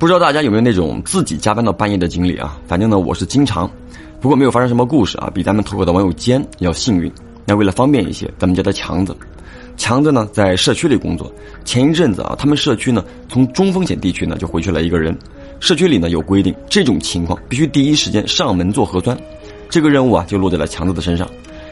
不知道大家有没有那种自己加班到半夜的经历啊？反正呢，我是经常，不过没有发生什么故事啊，比咱们投稿的网友坚要幸运。那为了方便一些，咱们叫他强子。强子呢，在社区里工作。前一阵子啊，他们社区呢，从中风险地区呢就回去了一个人。社区里呢有规定，这种情况必须第一时间上门做核酸。这个任务啊，就落在了强子的身上。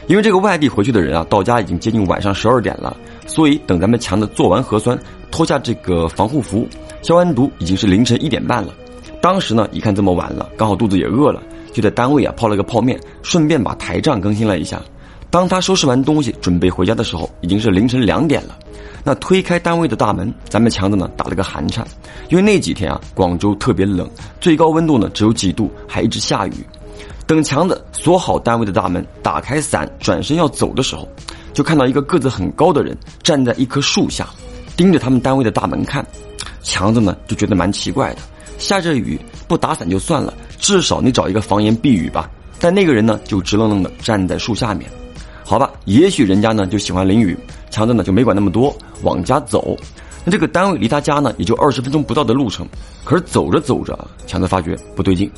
因为这个外地回去的人啊，到家已经接近晚上十二点了，所以等咱们强子做完核酸，脱下这个防护服。消完毒已经是凌晨一点半了，当时呢一看这么晚了，刚好肚子也饿了，就在单位啊泡了个泡面，顺便把台账更新了一下。当他收拾完东西准备回家的时候，已经是凌晨两点了。那推开单位的大门，咱们强子呢打了个寒颤，因为那几天啊广州特别冷，最高温度呢只有几度，还一直下雨。等强子锁好单位的大门，打开伞，转身要走的时候，就看到一个个子很高的人站在一棵树下，盯着他们单位的大门看。强子呢就觉得蛮奇怪的，下着雨不打伞就算了，至少你找一个房檐避雨吧。但那个人呢就直愣愣的站在树下面，好吧，也许人家呢就喜欢淋雨。强子呢就没管那么多，往家走。那这个单位离他家呢也就二十分钟不到的路程，可是走着走着，强子发觉不对劲，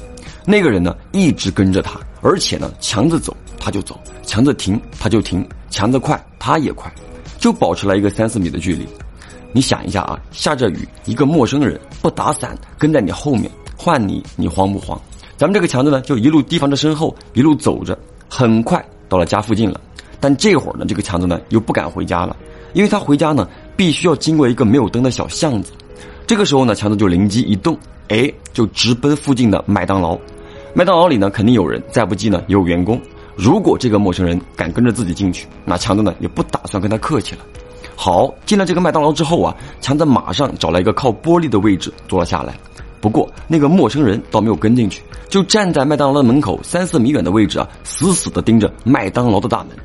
那个人呢一直跟着他，而且呢强子走他就走，强子停他就停，强子快他也快，就保持了一个三四米的距离。你想一下啊，下着雨，一个陌生人不打伞跟在你后面，换你，你慌不慌？咱们这个强子呢，就一路提防着身后，一路走着，很快到了家附近了。但这会儿呢，这个强子呢又不敢回家了，因为他回家呢必须要经过一个没有灯的小巷子。这个时候呢，强子就灵机一动，哎，就直奔附近的麦当劳。麦当劳里呢肯定有人，再不济呢也有员工。如果这个陌生人敢跟着自己进去，那强子呢也不打算跟他客气了。好，进了这个麦当劳之后啊，强子马上找了一个靠玻璃的位置坐了下来。不过那个陌生人倒没有跟进去，就站在麦当劳的门口三四米远的位置啊，死死的盯着麦当劳的大门。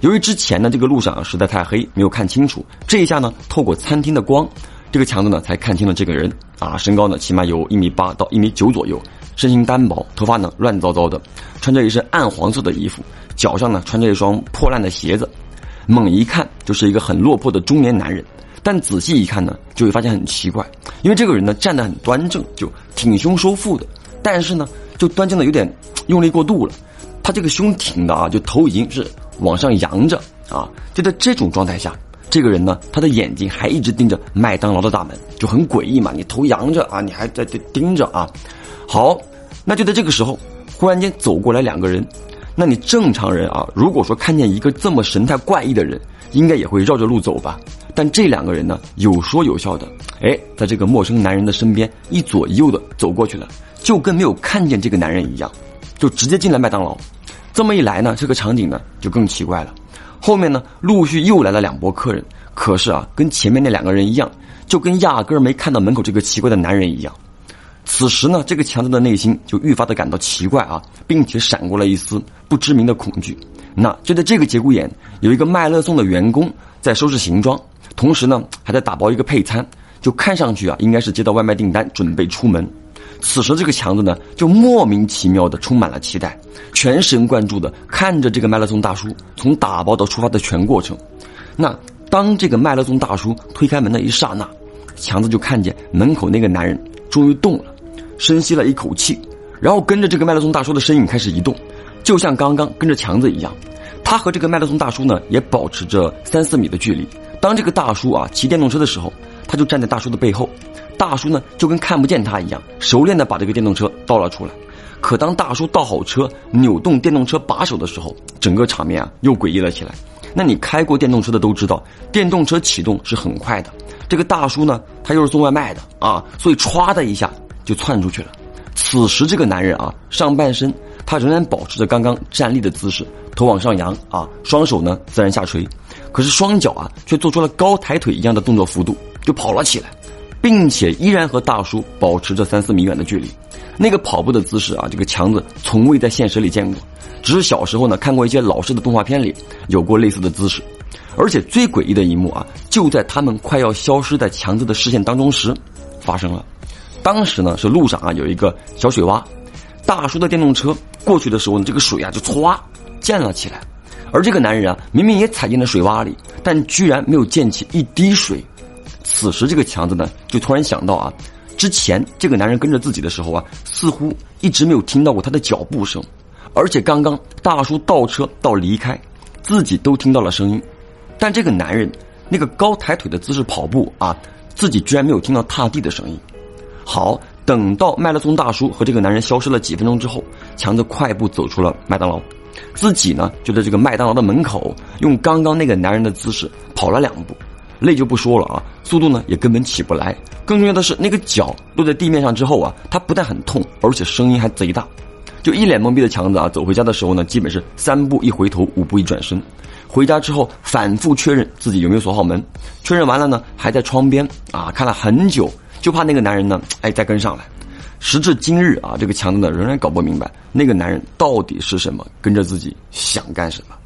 由于之前呢这个路上啊实在太黑，没有看清楚，这一下呢透过餐厅的光，这个强子呢才看清了这个人啊，身高呢起码有一米八到一米九左右，身形单薄，头发呢乱糟糟的，穿着一身暗黄色的衣服，脚上呢穿着一双破烂的鞋子。猛一看就是一个很落魄的中年男人，但仔细一看呢，就会发现很奇怪，因为这个人呢站得很端正，就挺胸收腹的，但是呢就端正的有点 用力过度了，他这个胸挺的啊，就头已经是往上扬着啊，就在这种状态下，这个人呢他的眼睛还一直盯着麦当劳的大门，就很诡异嘛，你头扬着啊，你还在这盯着啊，好，那就在这个时候，忽然间走过来两个人。那你正常人啊，如果说看见一个这么神态怪异的人，应该也会绕着路走吧？但这两个人呢，有说有笑的，哎，在这个陌生男人的身边一左一右的走过去了，就跟没有看见这个男人一样，就直接进了麦当劳。这么一来呢，这个场景呢就更奇怪了。后面呢，陆续又来了两波客人，可是啊，跟前面那两个人一样，就跟压根儿没看到门口这个奇怪的男人一样。此时呢，这个强子的内心就愈发的感到奇怪啊，并且闪过了一丝不知名的恐惧。那就在这个节骨眼，有一个麦乐送的员工在收拾行装，同时呢还在打包一个配餐，就看上去啊应该是接到外卖订单，准备出门。此时这个强子呢就莫名其妙的充满了期待，全神贯注的看着这个麦乐送大叔从打包到出发的全过程。那当这个麦乐送大叔推开门的一刹那，强子就看见门口那个男人终于动了。深吸了一口气，然后跟着这个麦乐松大叔的身影开始移动，就像刚刚跟着强子一样。他和这个麦乐松大叔呢，也保持着三四米的距离。当这个大叔啊骑电动车的时候，他就站在大叔的背后。大叔呢就跟看不见他一样，熟练的把这个电动车倒了出来。可当大叔倒好车，扭动电动车把手的时候，整个场面啊又诡异了起来。那你开过电动车的都知道，电动车启动是很快的。这个大叔呢，他又是送外卖的啊，所以歘的一下。就窜出去了。此时，这个男人啊，上半身他仍然保持着刚刚站立的姿势，头往上扬啊，双手呢自然下垂，可是双脚啊却做出了高抬腿一样的动作幅度，就跑了起来，并且依然和大叔保持着三四米远的距离。那个跑步的姿势啊，这个强子从未在现实里见过，只是小时候呢看过一些老式的动画片里有过类似的姿势。而且最诡异的一幕啊，就在他们快要消失在强子的视线当中时，发生了。当时呢是路上啊有一个小水洼，大叔的电动车过去的时候呢，这个水啊就歘溅了起来，而这个男人啊明明也踩进了水洼里，但居然没有溅起一滴水。此时这个强子呢就突然想到啊，之前这个男人跟着自己的时候啊，似乎一直没有听到过他的脚步声，而且刚刚大叔倒车到离开，自己都听到了声音，但这个男人那个高抬腿的姿势跑步啊，自己居然没有听到踏地的声音。好，等到麦乐松大叔和这个男人消失了几分钟之后，强子快步走出了麦当劳，自己呢就在这个麦当劳的门口，用刚刚那个男人的姿势跑了两步。累就不说了啊，速度呢也根本起不来。更重要的是，那个脚落在地面上之后啊，他不但很痛，而且声音还贼大。就一脸懵逼的强子啊，走回家的时候呢，基本是三步一回头，五步一转身。回家之后，反复确认自己有没有锁好门。确认完了呢，还在窗边啊看了很久，就怕那个男人呢，哎再跟上来。时至今日啊，这个强子呢仍然搞不明白那个男人到底是什么，跟着自己想干什么。